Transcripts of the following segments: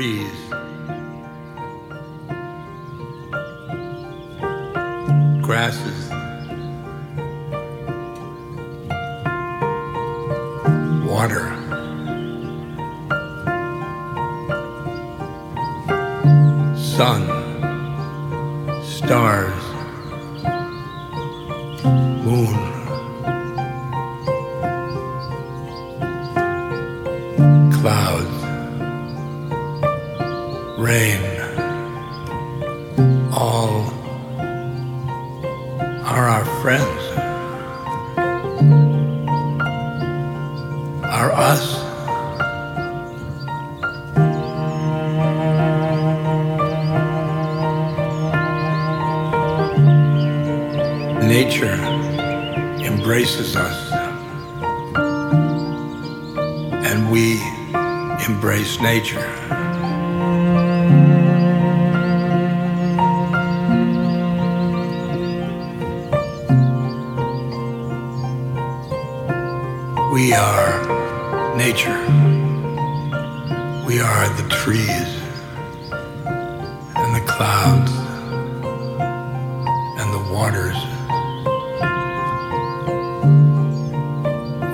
breathe.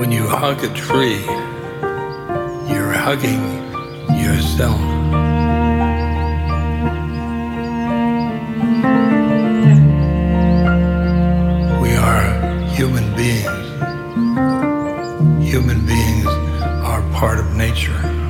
When you hug a tree, you're hugging yourself. We are human beings. Human beings are part of nature.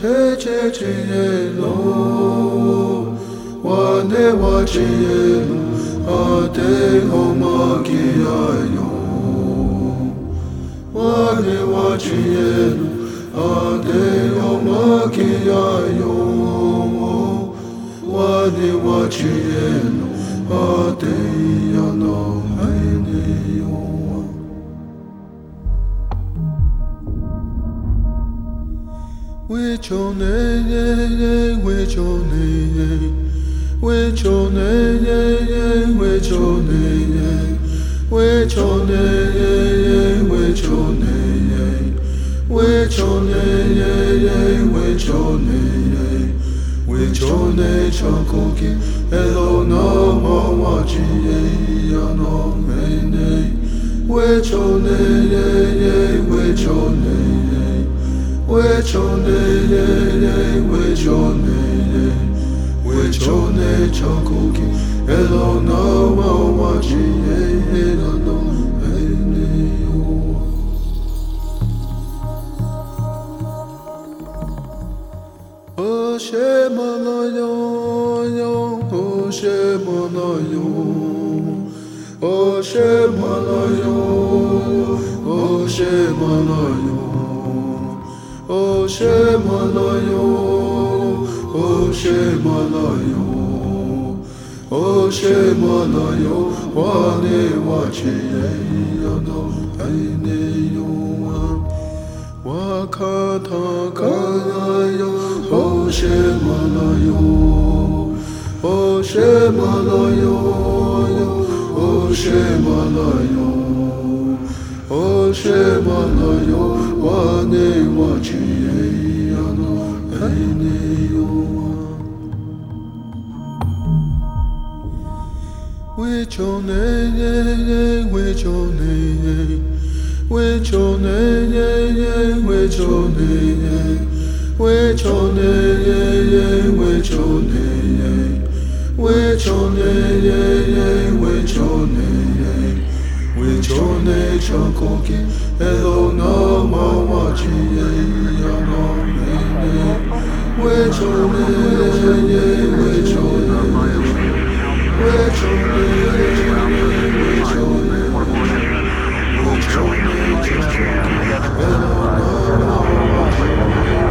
제제제로 와네와 제로 아덴 오마기야요 와네와 제로 아덴 오마기야요 와네와 제로 아덴 야노 하이네요 yana haine yo Wichone ye ye wichone ye wichone ye ye wichone ye wichone ye ye wichone which on ye ye which on ye which on ye chokoki ye which on day day day, which on day day, which on. Hello no one watching, hey hey no no hey hey. oh manayo, oshe. 哦切莫那哟？哦切莫那哟？哦切莫那哟？哇嘞哇切哎呀都哎哎哟哇咔咔咔嘞哟。哦切莫那哟？哦切莫那哟？哦切莫那哟？ 하시마나요 와네와 지혜야노 에이네요와 외쳐내네네 외쳐내네 외쳐내네네 외쳐내네 외쳐내네네 외쳐내네 외쳐내네네 외쳐내 Čorne čakoke, elo na mamači je jano mene. We čorne je, we čorne je, we čorne je, we čorne je, we čorne We elo na mamači je.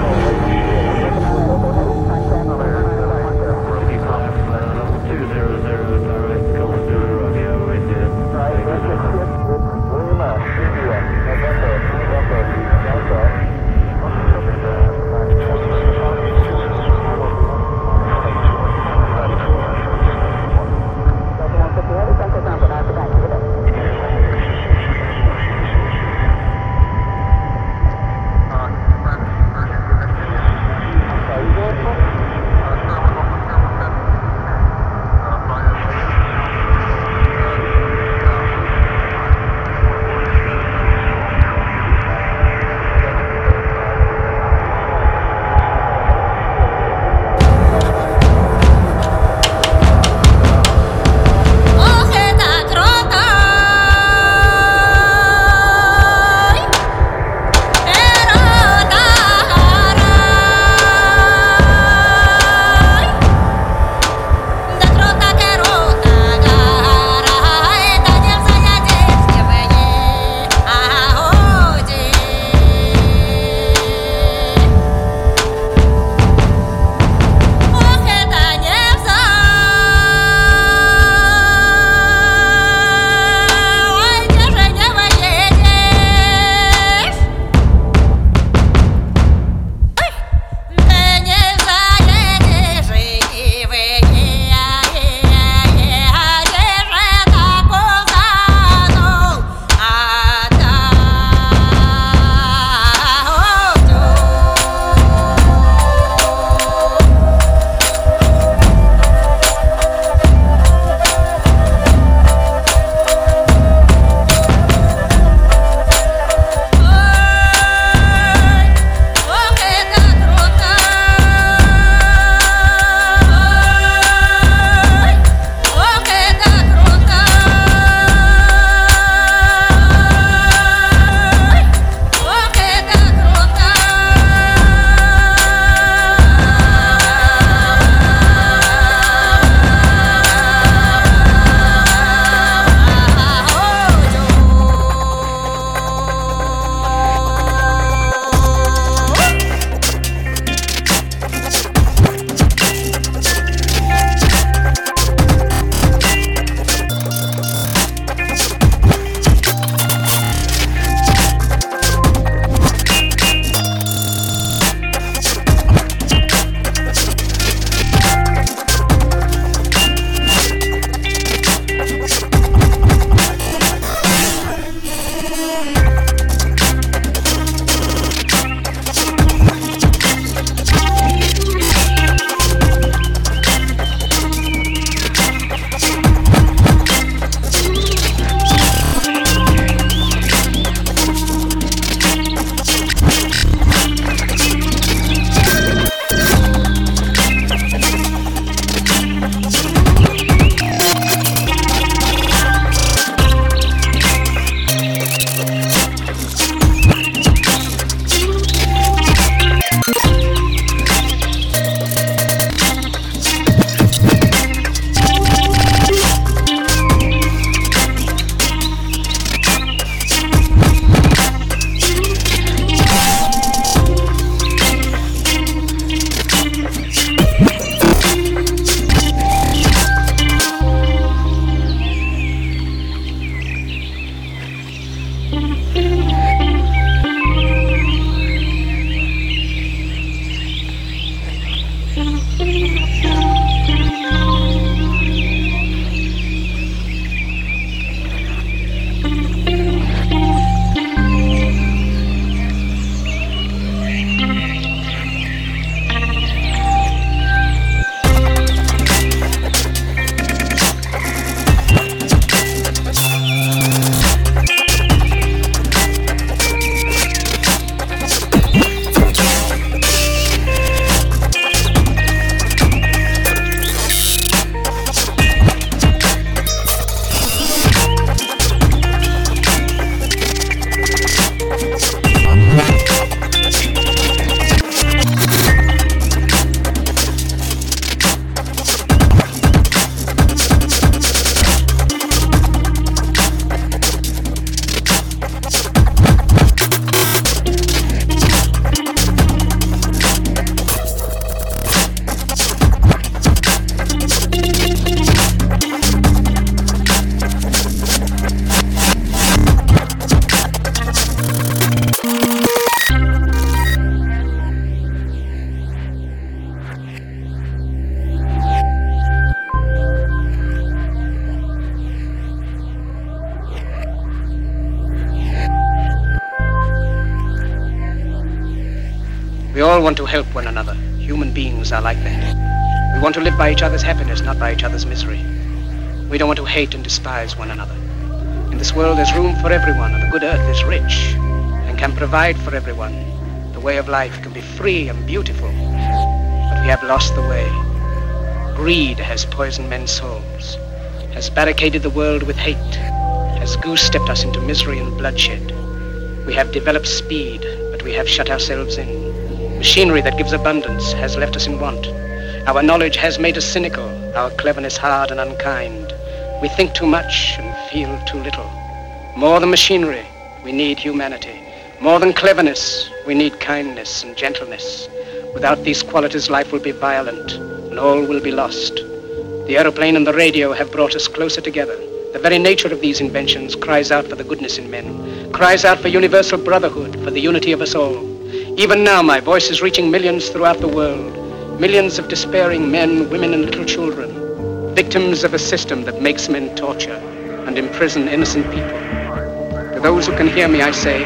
All want to help one another. Human beings are like that. We want to live by each other's happiness, not by each other's misery. We don't want to hate and despise one another. In this world, there's room for everyone, and the good earth is rich and can provide for everyone. The way of life can be free and beautiful, but we have lost the way. Greed has poisoned men's souls, has barricaded the world with hate, has goose-stepped us into misery and bloodshed. We have developed speed, but we have shut ourselves in. Machinery that gives abundance has left us in want. Our knowledge has made us cynical, our cleverness hard and unkind. We think too much and feel too little. More than machinery, we need humanity. More than cleverness, we need kindness and gentleness. Without these qualities, life will be violent and all will be lost. The aeroplane and the radio have brought us closer together. The very nature of these inventions cries out for the goodness in men, cries out for universal brotherhood, for the unity of us all. Even now, my voice is reaching millions throughout the world. Millions of despairing men, women, and little children. Victims of a system that makes men torture and imprison innocent people. To those who can hear me, I say,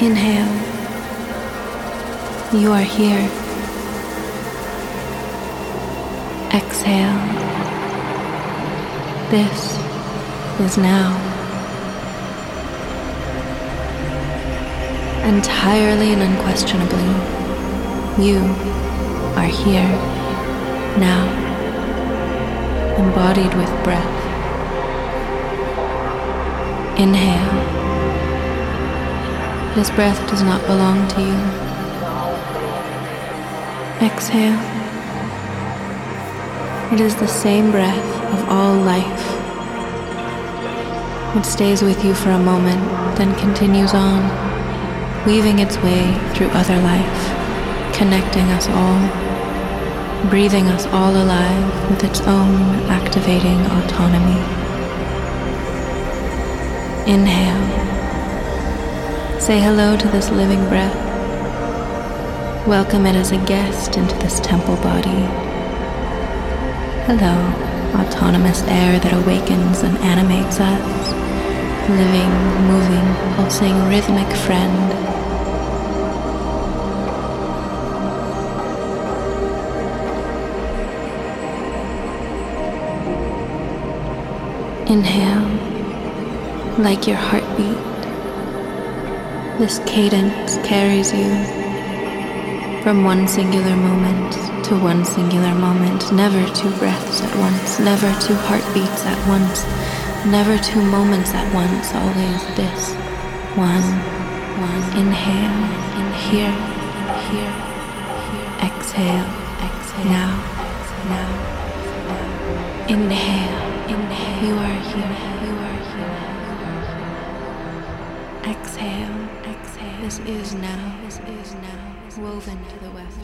Inhale. You are here. Exhale. This is now. Entirely and unquestionably, you are here now, embodied with breath. Inhale. This breath does not belong to you. Exhale. It is the same breath of all life. It stays with you for a moment, then continues on, weaving its way through other life, connecting us all, breathing us all alive with its own activating autonomy. Inhale. Say hello to this living breath. Welcome it as a guest into this temple body. Hello, autonomous air that awakens and animates us. Living, moving, pulsing, rhythmic friend. Inhale, like your heartbeat. This cadence carries you from one singular moment to one singular moment, never two breaths at once, never two heartbeats at once, never two moments at once, always this one, one. Inhale, in here, here, here. Exhale, exhale. Now, now, now. Inhale, inhale. You are here, you are here. Exhale, exhale. This is now, this is now. Woven to the weft,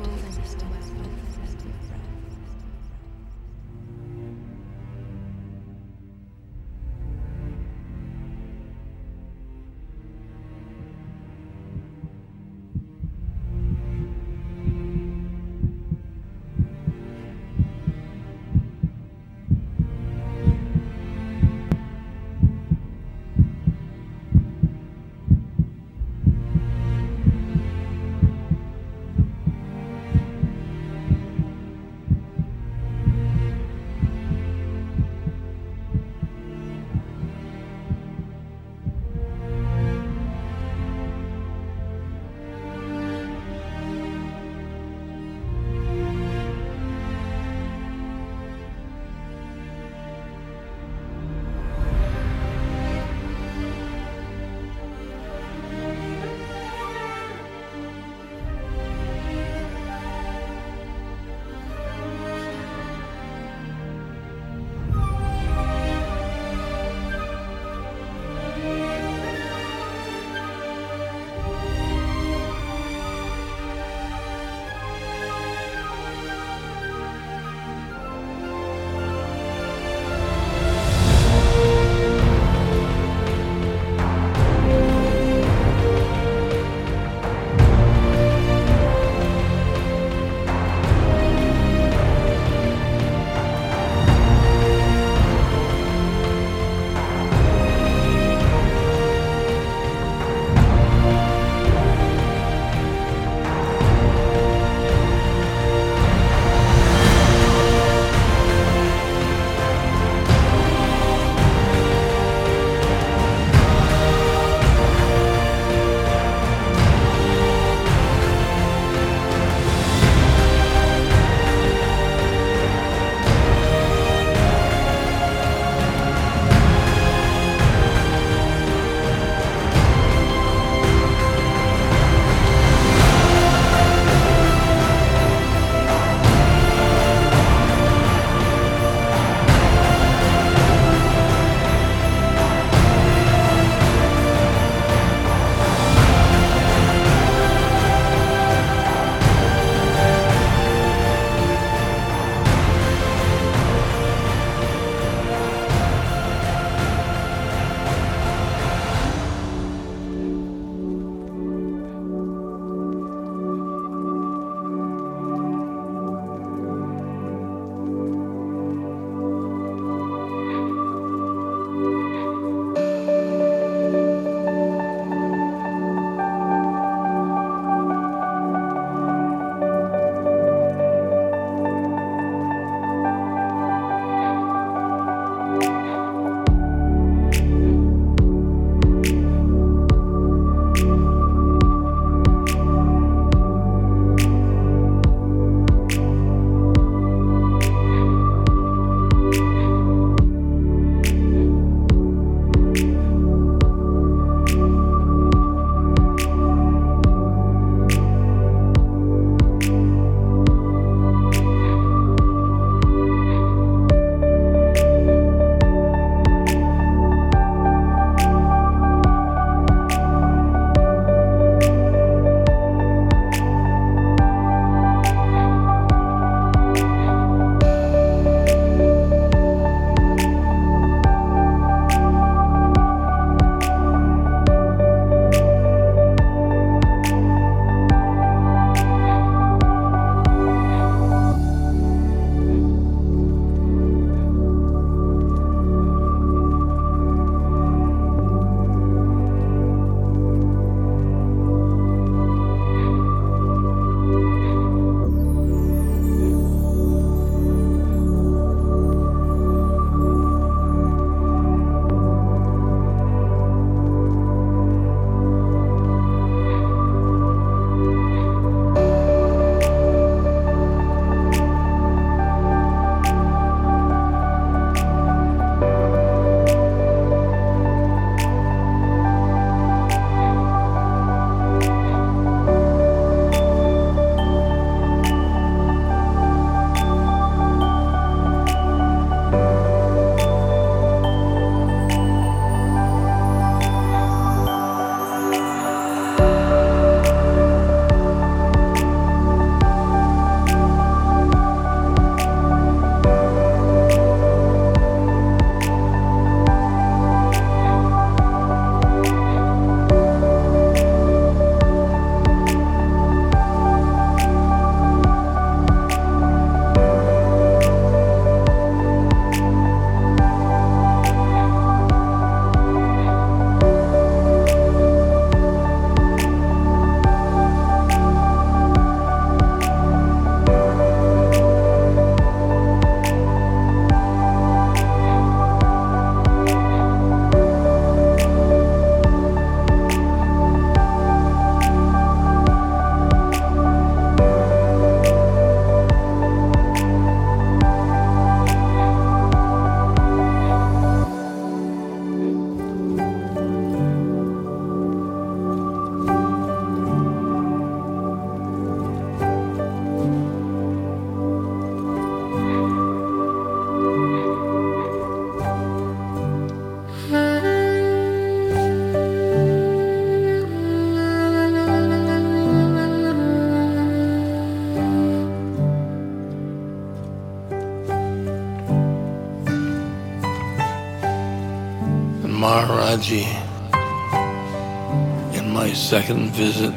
in my second visit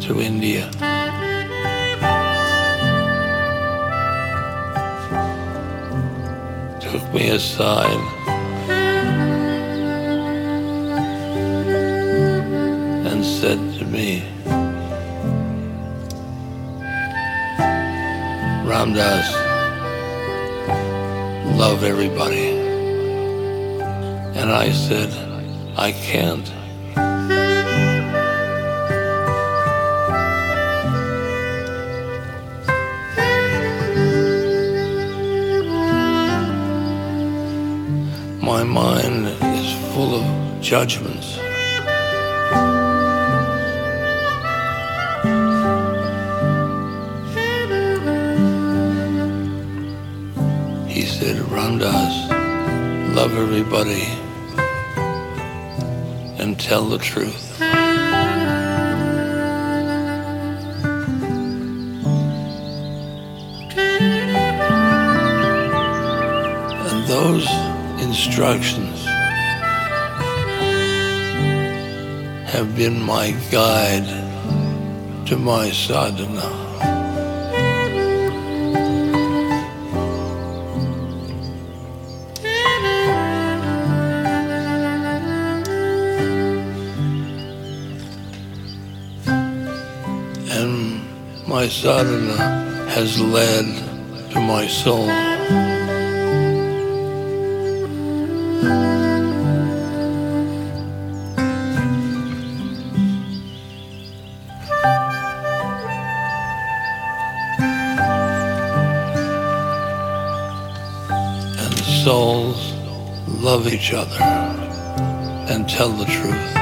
to India. Took me aside and said to me, Ram Dass, love everybody. And I said, I can't. My mind is full of judgments. Tell the truth. And those instructions have been my guide to my sadhana. My sadhana has led to my soul. and souls love each other and tell the truth.